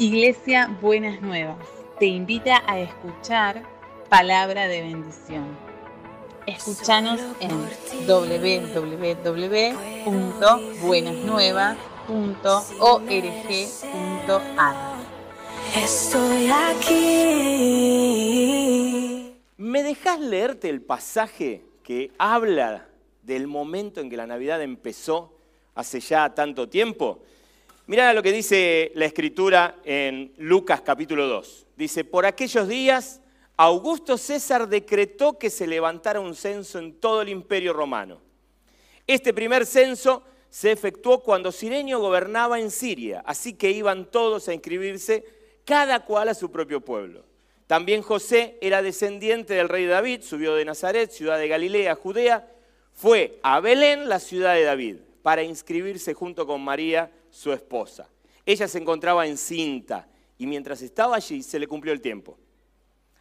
Iglesia Buenas Nuevas te invita a escuchar palabra de bendición. Escúchanos en www.buenasnuevas.org.ar. Estoy aquí. ¿Me dejas leerte el pasaje que habla del momento en que la Navidad empezó hace ya tanto tiempo? Mirá lo que dice la escritura en Lucas capítulo 2. Dice, por aquellos días Augusto César decretó que se levantara un censo en todo el imperio romano. Este primer censo se efectuó cuando Sirenio gobernaba en Siria, así que iban todos a inscribirse, cada cual a su propio pueblo. También José era descendiente del rey David, subió de Nazaret, ciudad de Galilea, Judea, fue a Belén, la ciudad de David, para inscribirse junto con María, su esposa. Ella se encontraba encinta y mientras estaba allí se le cumplió el tiempo.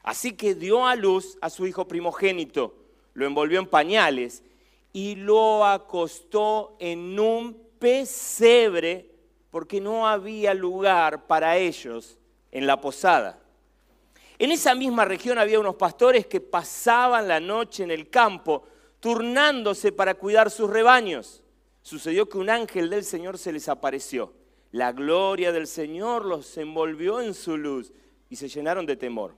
Así que dio a luz a su hijo primogénito, lo envolvió en pañales y lo acostó en un pesebre porque no había lugar para ellos en la posada. En esa misma región había unos pastores que pasaban la noche en el campo, turnándose para cuidar sus rebaños sucedió que un ángel del Señor se les apareció. La gloria del Señor los envolvió en su luz y se llenaron de temor.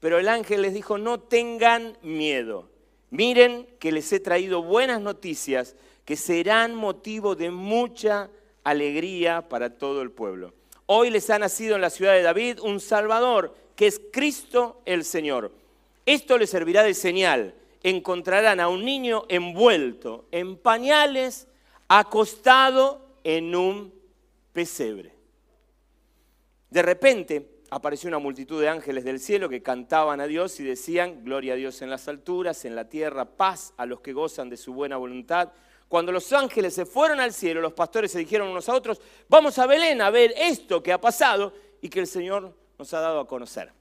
Pero el ángel les dijo, no tengan miedo. Miren que les he traído buenas noticias que serán motivo de mucha alegría para todo el pueblo. Hoy les ha nacido en la ciudad de David un Salvador, que es Cristo el Señor. Esto les servirá de señal. Encontrarán a un niño envuelto en pañales acostado en un pesebre. De repente apareció una multitud de ángeles del cielo que cantaban a Dios y decían, gloria a Dios en las alturas, en la tierra, paz a los que gozan de su buena voluntad. Cuando los ángeles se fueron al cielo, los pastores se dijeron unos a otros, vamos a Belén a ver esto que ha pasado y que el Señor nos ha dado a conocer.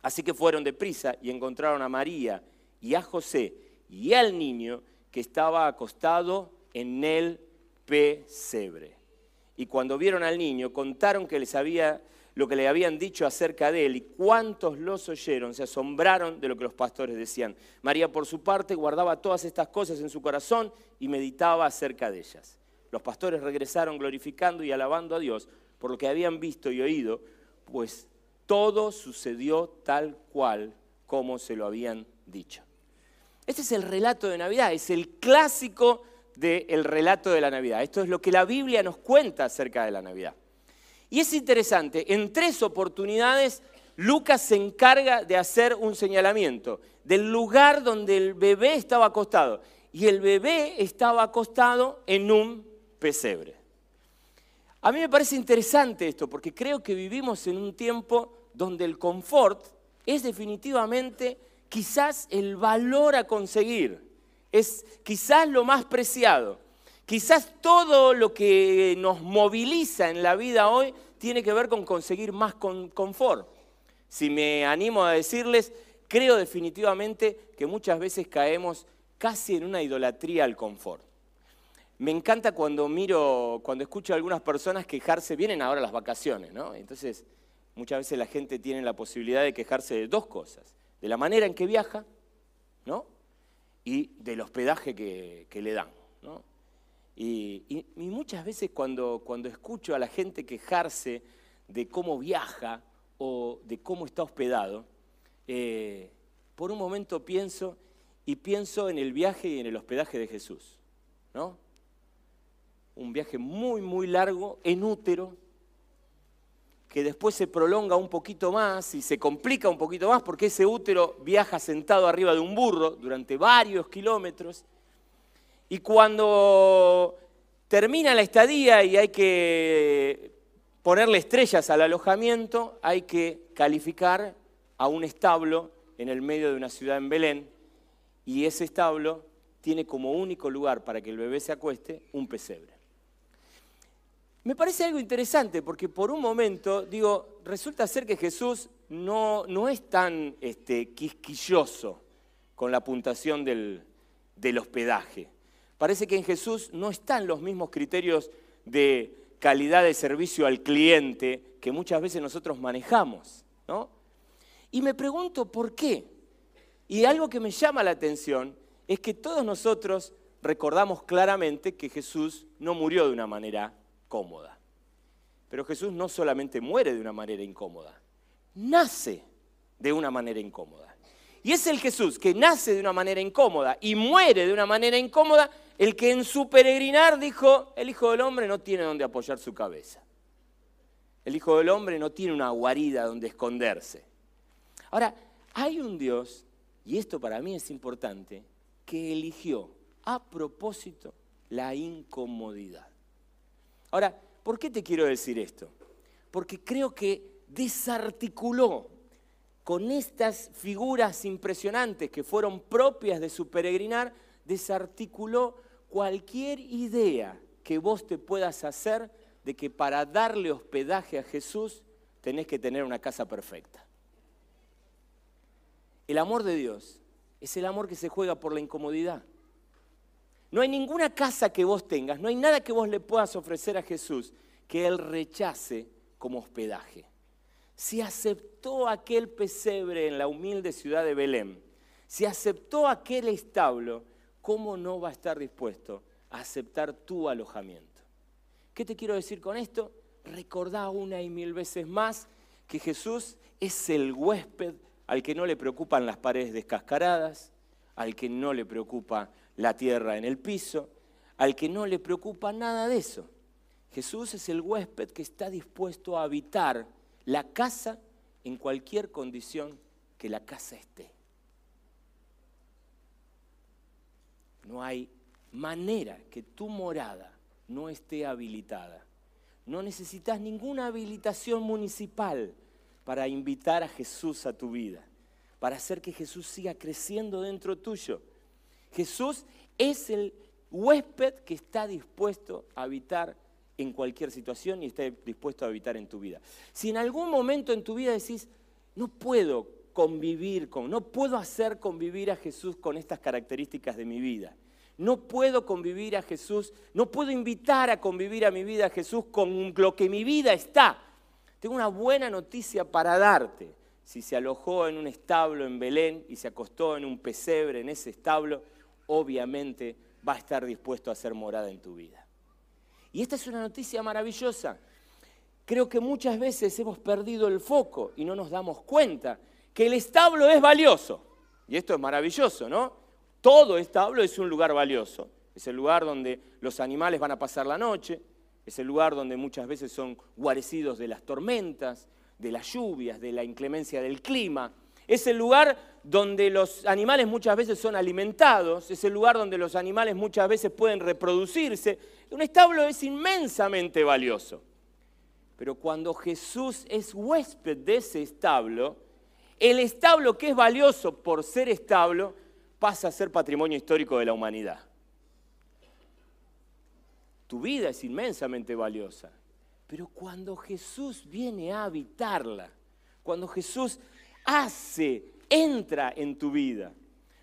Así que fueron deprisa y encontraron a María y a José y al niño que estaba acostado en el pesebre. Y cuando vieron al niño, contaron que les había lo que le habían dicho acerca de él y cuántos los oyeron se asombraron de lo que los pastores decían. María por su parte guardaba todas estas cosas en su corazón y meditaba acerca de ellas. Los pastores regresaron glorificando y alabando a Dios por lo que habían visto y oído, pues todo sucedió tal cual como se lo habían dicho. Este es el relato de Navidad, es el clásico del relato de la Navidad. Esto es lo que la Biblia nos cuenta acerca de la Navidad. Y es interesante, en tres oportunidades Lucas se encarga de hacer un señalamiento del lugar donde el bebé estaba acostado. Y el bebé estaba acostado en un pesebre. A mí me parece interesante esto porque creo que vivimos en un tiempo donde el confort es definitivamente quizás el valor a conseguir es quizás lo más preciado. Quizás todo lo que nos moviliza en la vida hoy tiene que ver con conseguir más confort. Si me animo a decirles, creo definitivamente que muchas veces caemos casi en una idolatría al confort. Me encanta cuando miro, cuando escucho a algunas personas quejarse, vienen ahora las vacaciones, ¿no? Entonces, muchas veces la gente tiene la posibilidad de quejarse de dos cosas, de la manera en que viaja, ¿no? Y del hospedaje que, le dan. Y, muchas veces cuando, cuando escucho a la gente quejarse de cómo viaja o de cómo está hospedado, eh, por un momento pienso y pienso en el viaje y en el hospedaje de Jesús. ¿no? Un viaje muy, muy largo, en útero, que después se prolonga un poquito más y se complica un poquito más porque ese útero viaja sentado arriba de un burro durante varios kilómetros. Y cuando termina la estadía y hay que ponerle estrellas al alojamiento, hay que calificar a un establo en el medio de una ciudad en Belén y ese establo tiene como único lugar para que el bebé se acueste un pesebre. Me parece algo interesante porque por un momento, digo, resulta ser que Jesús no, no es tan este, quisquilloso con la puntuación del, del hospedaje. Parece que en Jesús no están los mismos criterios de calidad de servicio al cliente que muchas veces nosotros manejamos, ¿no? Y me pregunto por qué. Y algo que me llama la atención es que todos nosotros recordamos claramente que Jesús no murió de una manera Pero Jesús no solamente muere de una manera incómoda, nace de una manera incómoda. Y es el Jesús que nace de una manera incómoda y muere de una manera incómoda el que en su peregrinar dijo, el Hijo del Hombre no tiene donde apoyar su cabeza. El Hijo del Hombre no tiene una guarida donde esconderse. Ahora, hay un Dios, y esto para mí es importante, que eligió a propósito la incomodidad. Ahora, ¿por qué te quiero decir esto? Porque creo que desarticuló con estas figuras impresionantes que fueron propias de su peregrinar, desarticuló cualquier idea que vos te puedas hacer de que para darle hospedaje a Jesús tenés que tener una casa perfecta. El amor de Dios es el amor que se juega por la incomodidad. No hay ninguna casa que vos tengas, no hay nada que vos le puedas ofrecer a Jesús que Él rechace como hospedaje. Si aceptó aquel pesebre en la humilde ciudad de Belén, si aceptó aquel establo, ¿cómo no va a estar dispuesto a aceptar tu alojamiento? ¿Qué te quiero decir con esto? Recordá una y mil veces más que Jesús es el huésped al que no le preocupan las paredes descascaradas, al que no le preocupa la tierra en el piso, al que no le preocupa nada de eso. Jesús es el huésped que está dispuesto a habitar la casa en cualquier condición que la casa esté. No hay manera que tu morada no esté habilitada. No necesitas ninguna habilitación municipal para invitar a Jesús a tu vida, para hacer que Jesús siga creciendo dentro tuyo. Jesús es el huésped que está dispuesto a habitar en cualquier situación y está dispuesto a habitar en tu vida. Si en algún momento en tu vida decís, no puedo convivir con, no puedo hacer convivir a Jesús con estas características de mi vida. No puedo convivir a Jesús, no puedo invitar a convivir a mi vida a Jesús con lo que mi vida está. Tengo una buena noticia para darte. Si se alojó en un establo en Belén y se acostó en un pesebre en ese establo, obviamente va a estar dispuesto a hacer morada en tu vida. Y esta es una noticia maravillosa. Creo que muchas veces hemos perdido el foco y no nos damos cuenta que el establo es valioso. Y esto es maravilloso, ¿no? Todo establo es un lugar valioso. Es el lugar donde los animales van a pasar la noche, es el lugar donde muchas veces son guarecidos de las tormentas, de las lluvias, de la inclemencia del clima. Es el lugar donde los animales muchas veces son alimentados, es el lugar donde los animales muchas veces pueden reproducirse. Un establo es inmensamente valioso. Pero cuando Jesús es huésped de ese establo, el establo que es valioso por ser establo pasa a ser patrimonio histórico de la humanidad. Tu vida es inmensamente valiosa. Pero cuando Jesús viene a habitarla, cuando Jesús hace, entra en tu vida,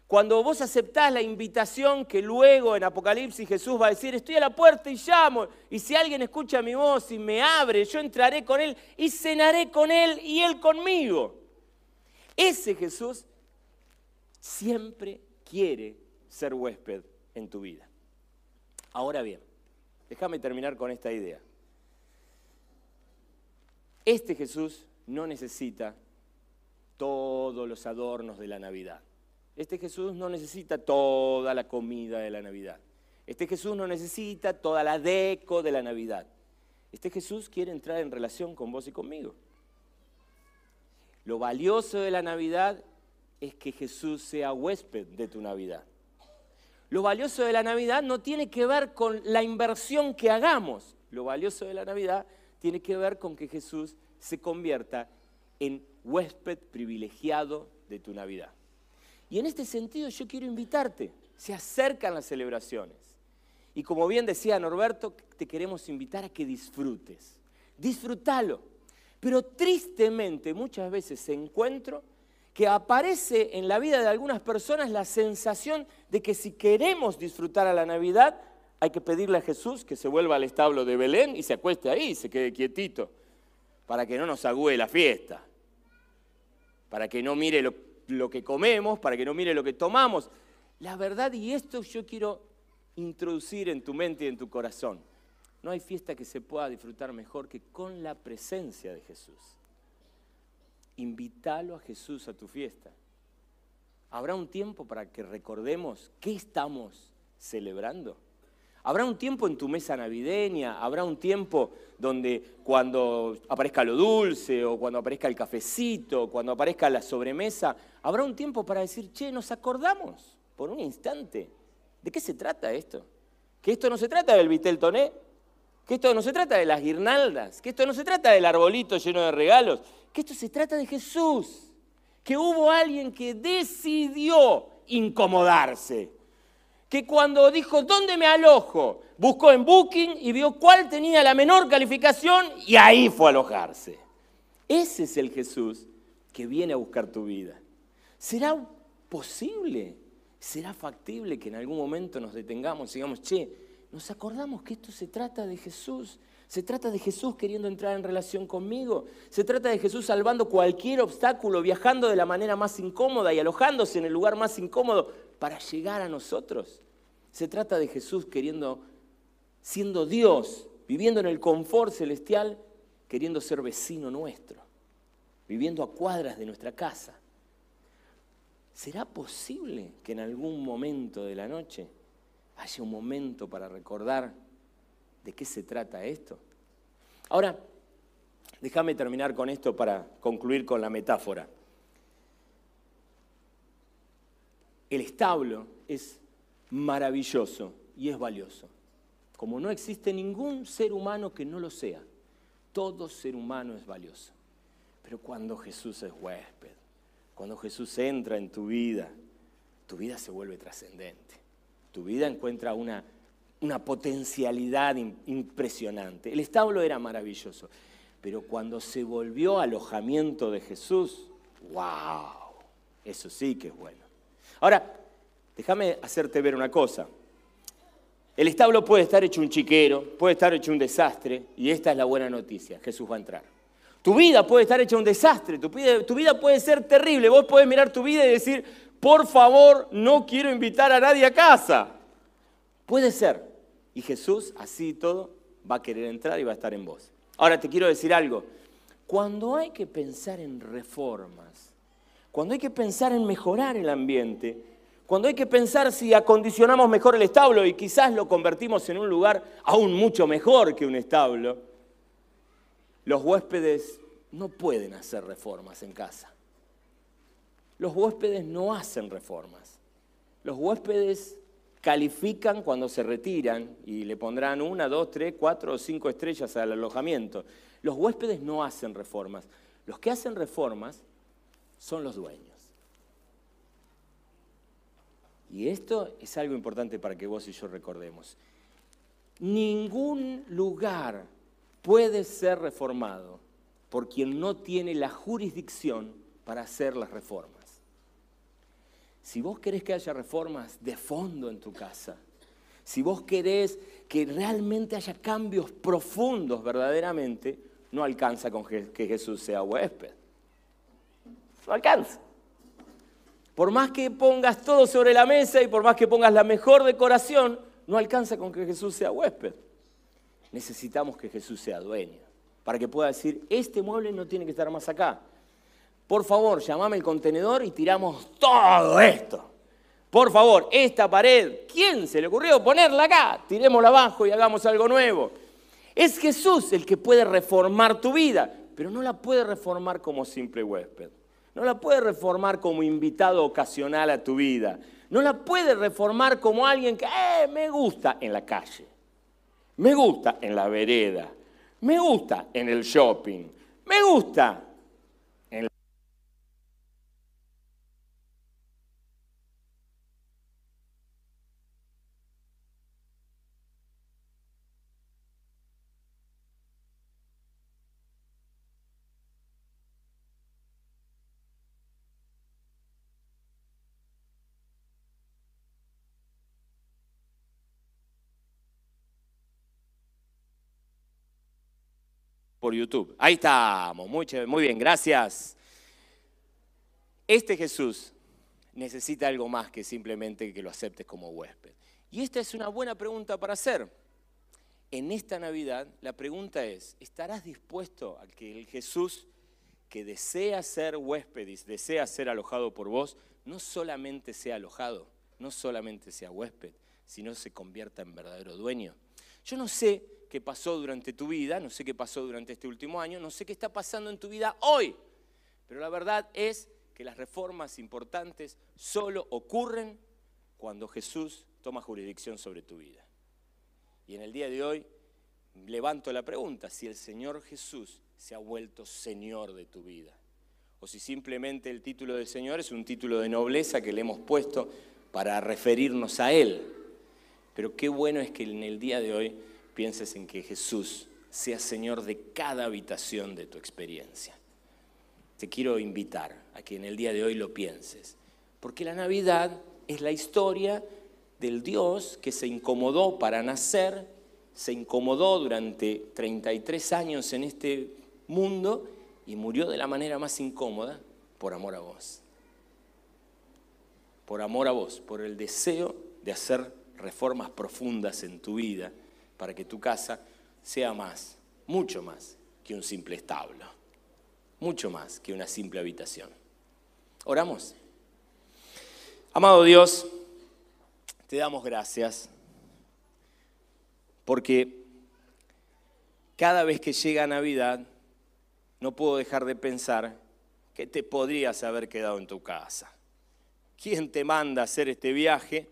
cuando vos aceptás la invitación que luego en Apocalipsis Jesús va a decir, estoy a la puerta y llamo, y si alguien escucha mi voz y me abre, yo entraré con él y cenaré con él y él conmigo. Ese Jesús siempre quiere ser huésped en tu vida. Ahora bien, Déjame terminar con esta idea. Este Jesús no necesita todos los adornos de la Navidad. Este Jesús no necesita toda la comida de la Navidad. Este Jesús no necesita toda la deco de la Navidad. Este Jesús quiere entrar en relación con vos y conmigo. Lo valioso de la Navidad es que Jesús sea huésped de tu Navidad. Lo valioso de la Navidad no tiene que ver con la inversión que hagamos. Lo valioso de la Navidad tiene que ver con que Jesús se convierta en huésped privilegiado de tu Navidad. Y en este sentido yo quiero invitarte. Se acercan las celebraciones. Y como bien decía Norberto, te queremos invitar a que disfrutes. Disfrútalo. Pero tristemente muchas veces encuentro que aparece en la vida de algunas personas la sensación de que si queremos disfrutar a la Navidad, Hay que pedirle a Jesús que se vuelva al establo de Belén y se acueste ahí, se quede quietito, para que no nos agüe la fiesta, para que no mire lo, que comemos, para que no mire lo que tomamos. La verdad, y esto yo quiero introducir en tu mente y en tu corazón. No hay fiesta que se pueda disfrutar mejor que con la presencia de Jesús. Invítalo a Jesús a tu fiesta. Habrá un tiempo para que recordemos qué estamos celebrando. Habrá un tiempo en tu mesa navideña, habrá un tiempo donde cuando aparezca lo dulce o cuando aparezca el cafecito, cuando aparezca la sobremesa, habrá un tiempo para decir, che, nos acordamos por un instante. ¿De qué se trata esto? Que esto no se trata del vitel toné, que esto no se trata de las guirnaldas, que esto no se trata del arbolito lleno de regalos, que esto se trata de Jesús, que hubo alguien que decidió incomodarse, que cuando dijo, ¿dónde me alojo? Buscó en Booking y vio cuál tenía la menor calificación y ahí fue a alojarse. Ese es el Jesús que viene a buscar tu vida. ¿Será posible? ¿Será factible que en algún momento nos detengamos y digamos, che, nos acordamos que esto se trata de Jesús? Se trata de Jesús queriendo entrar en relación conmigo. Se trata de Jesús salvando cualquier obstáculo, viajando de la manera más incómoda y alojándose en el lugar más incómodo para llegar a nosotros. Se trata de Jesús queriendo, siendo Dios, viviendo en el confort celestial, queriendo ser vecino nuestro, viviendo a cuadras de nuestra casa. ¿Será posible que en algún momento de la noche haya un momento para recordar ¿De qué se trata esto? Ahora, déjame terminar con esto para concluir con la metáfora. El establo es maravilloso y es valioso. Como no existe ningún ser humano que no lo sea, todo ser humano es valioso. Pero cuando Jesús es huésped, cuando Jesús entra en tu vida, tu vida se vuelve trascendente. Tu vida encuentra una una potencialidad impresionante. El establo era maravilloso, pero cuando se volvió alojamiento de Jesús, wow, eso sí que es bueno. Ahora, déjame hacerte ver una cosa. El establo puede estar hecho un chiquero, puede estar hecho un desastre, y esta es la buena noticia, Jesús va a entrar. Tu vida puede estar hecha un desastre, tu vida, puede ser terrible, vos podés mirar tu vida y decir, por favor, no quiero invitar a nadie a casa. Puede ser, y Jesús, así y todo, va a querer entrar y va a estar en vos. Ahora te quiero decir algo. Cuando hay que pensar en reformas, cuando hay que pensar en mejorar el ambiente, cuando hay que pensar si acondicionamos mejor el establo y quizás lo convertimos en un lugar aún mucho mejor que un establo, los huéspedes no pueden hacer reformas en casa. Los huéspedes no hacen reformas. Los huéspedes califican cuando se retiran y le pondrán una, dos, tres, cuatro o cinco estrellas al alojamiento. Los huéspedes no hacen reformas. Los que hacen reformas son los dueños. Y esto es algo importante para que vos y yo recordemos. Ningún lugar puede ser reformado por quien no tiene la jurisdicción para hacer las reformas. Si vos querés que haya reformas de fondo en tu casa, si vos querés que realmente haya cambios profundos verdaderamente, no alcanza con que Jesús sea huésped. No alcanza. Por más que pongas todo sobre la mesa y por más que pongas la mejor decoración, no alcanza con que Jesús sea huésped. Necesitamos que Jesús sea dueño, para que pueda decir, este mueble no tiene que estar más acá, por favor, llamame el contenedor y tiramos todo esto. Por favor, esta pared, ¿quién se le ocurrió ponerla acá? Tirémosla abajo y hagamos algo nuevo. Es Jesús el que puede reformar tu vida, pero no la puede reformar como simple huésped. No la puede reformar como invitado ocasional a tu vida. No la puede reformar como alguien que eh, me gusta en la calle. Me gusta en la vereda. Me gusta en el shopping. Me gusta por YouTube. Ahí estamos, muy, muy bien, gracias. Este Jesús necesita algo más que simplemente que lo aceptes como huésped. Y esta es una buena pregunta para hacer. En esta Navidad la pregunta es, ¿estarás dispuesto a que el Jesús que desea ser huésped y desea ser alojado por vos, no solamente sea alojado, no solamente sea huésped, sino se convierta en verdadero dueño? Yo no sé qué pasó durante tu vida, no sé qué pasó durante este último año, no sé qué está pasando en tu vida hoy, pero la verdad es que las reformas importantes solo ocurren cuando Jesús toma jurisdicción sobre tu vida. Y en el día de hoy levanto la pregunta, si el Señor Jesús se ha vuelto Señor de tu vida, o si simplemente el título de Señor es un título de nobleza que le hemos puesto para referirnos a Él. Pero qué bueno es que en el día de hoy pienses en que Jesús sea Señor de cada habitación de tu experiencia. Te quiero invitar a que en el día de hoy lo pienses, porque la Navidad es la historia del Dios que se incomodó para nacer, se incomodó durante 33 años en este mundo y murió de la manera más incómoda por amor a vos. Por amor a vos, por el deseo de hacer reformas profundas en tu vida para que tu casa sea más, mucho más que un simple establo, mucho más que una simple habitación. Oramos. Amado Dios, te damos gracias porque cada vez que llega Navidad no puedo dejar de pensar que te podrías haber quedado en tu casa. ¿Quién te manda a hacer este viaje?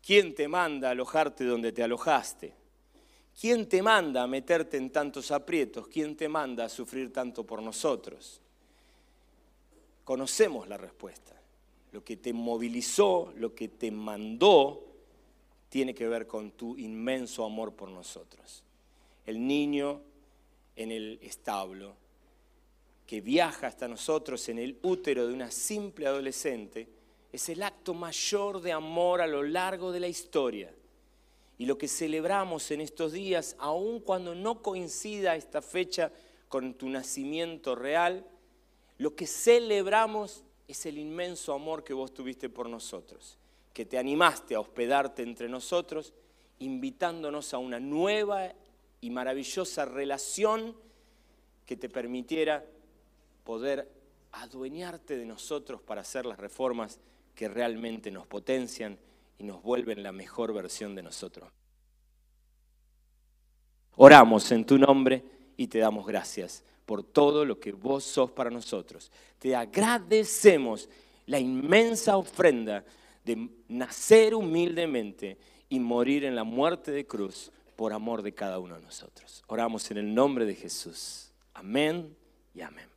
¿Quién te manda a alojarte donde te alojaste? ¿Quién te manda a meterte en tantos aprietos? ¿Quién te manda a sufrir tanto por nosotros? Conocemos la respuesta. Lo que te movilizó, lo que te mandó, tiene que ver con tu inmenso amor por nosotros. El niño en el establo, que viaja hasta nosotros en el útero de una simple adolescente, es el acto mayor de amor a lo largo de la historia. Y lo que celebramos en estos días, aun cuando no coincida esta fecha con tu nacimiento real, lo que celebramos es el inmenso amor que vos tuviste por nosotros, que te animaste a hospedarte entre nosotros, invitándonos a una nueva y maravillosa relación que te permitiera poder adueñarte de nosotros para hacer las reformas que realmente nos potencian y nos vuelven la mejor versión de nosotros. Oramos en tu nombre y te damos gracias por todo lo que vos sos para nosotros. Te agradecemos la inmensa ofrenda de nacer humildemente y morir en la muerte de cruz por amor de cada uno de nosotros. Oramos en el nombre de Jesús. Amén y amén.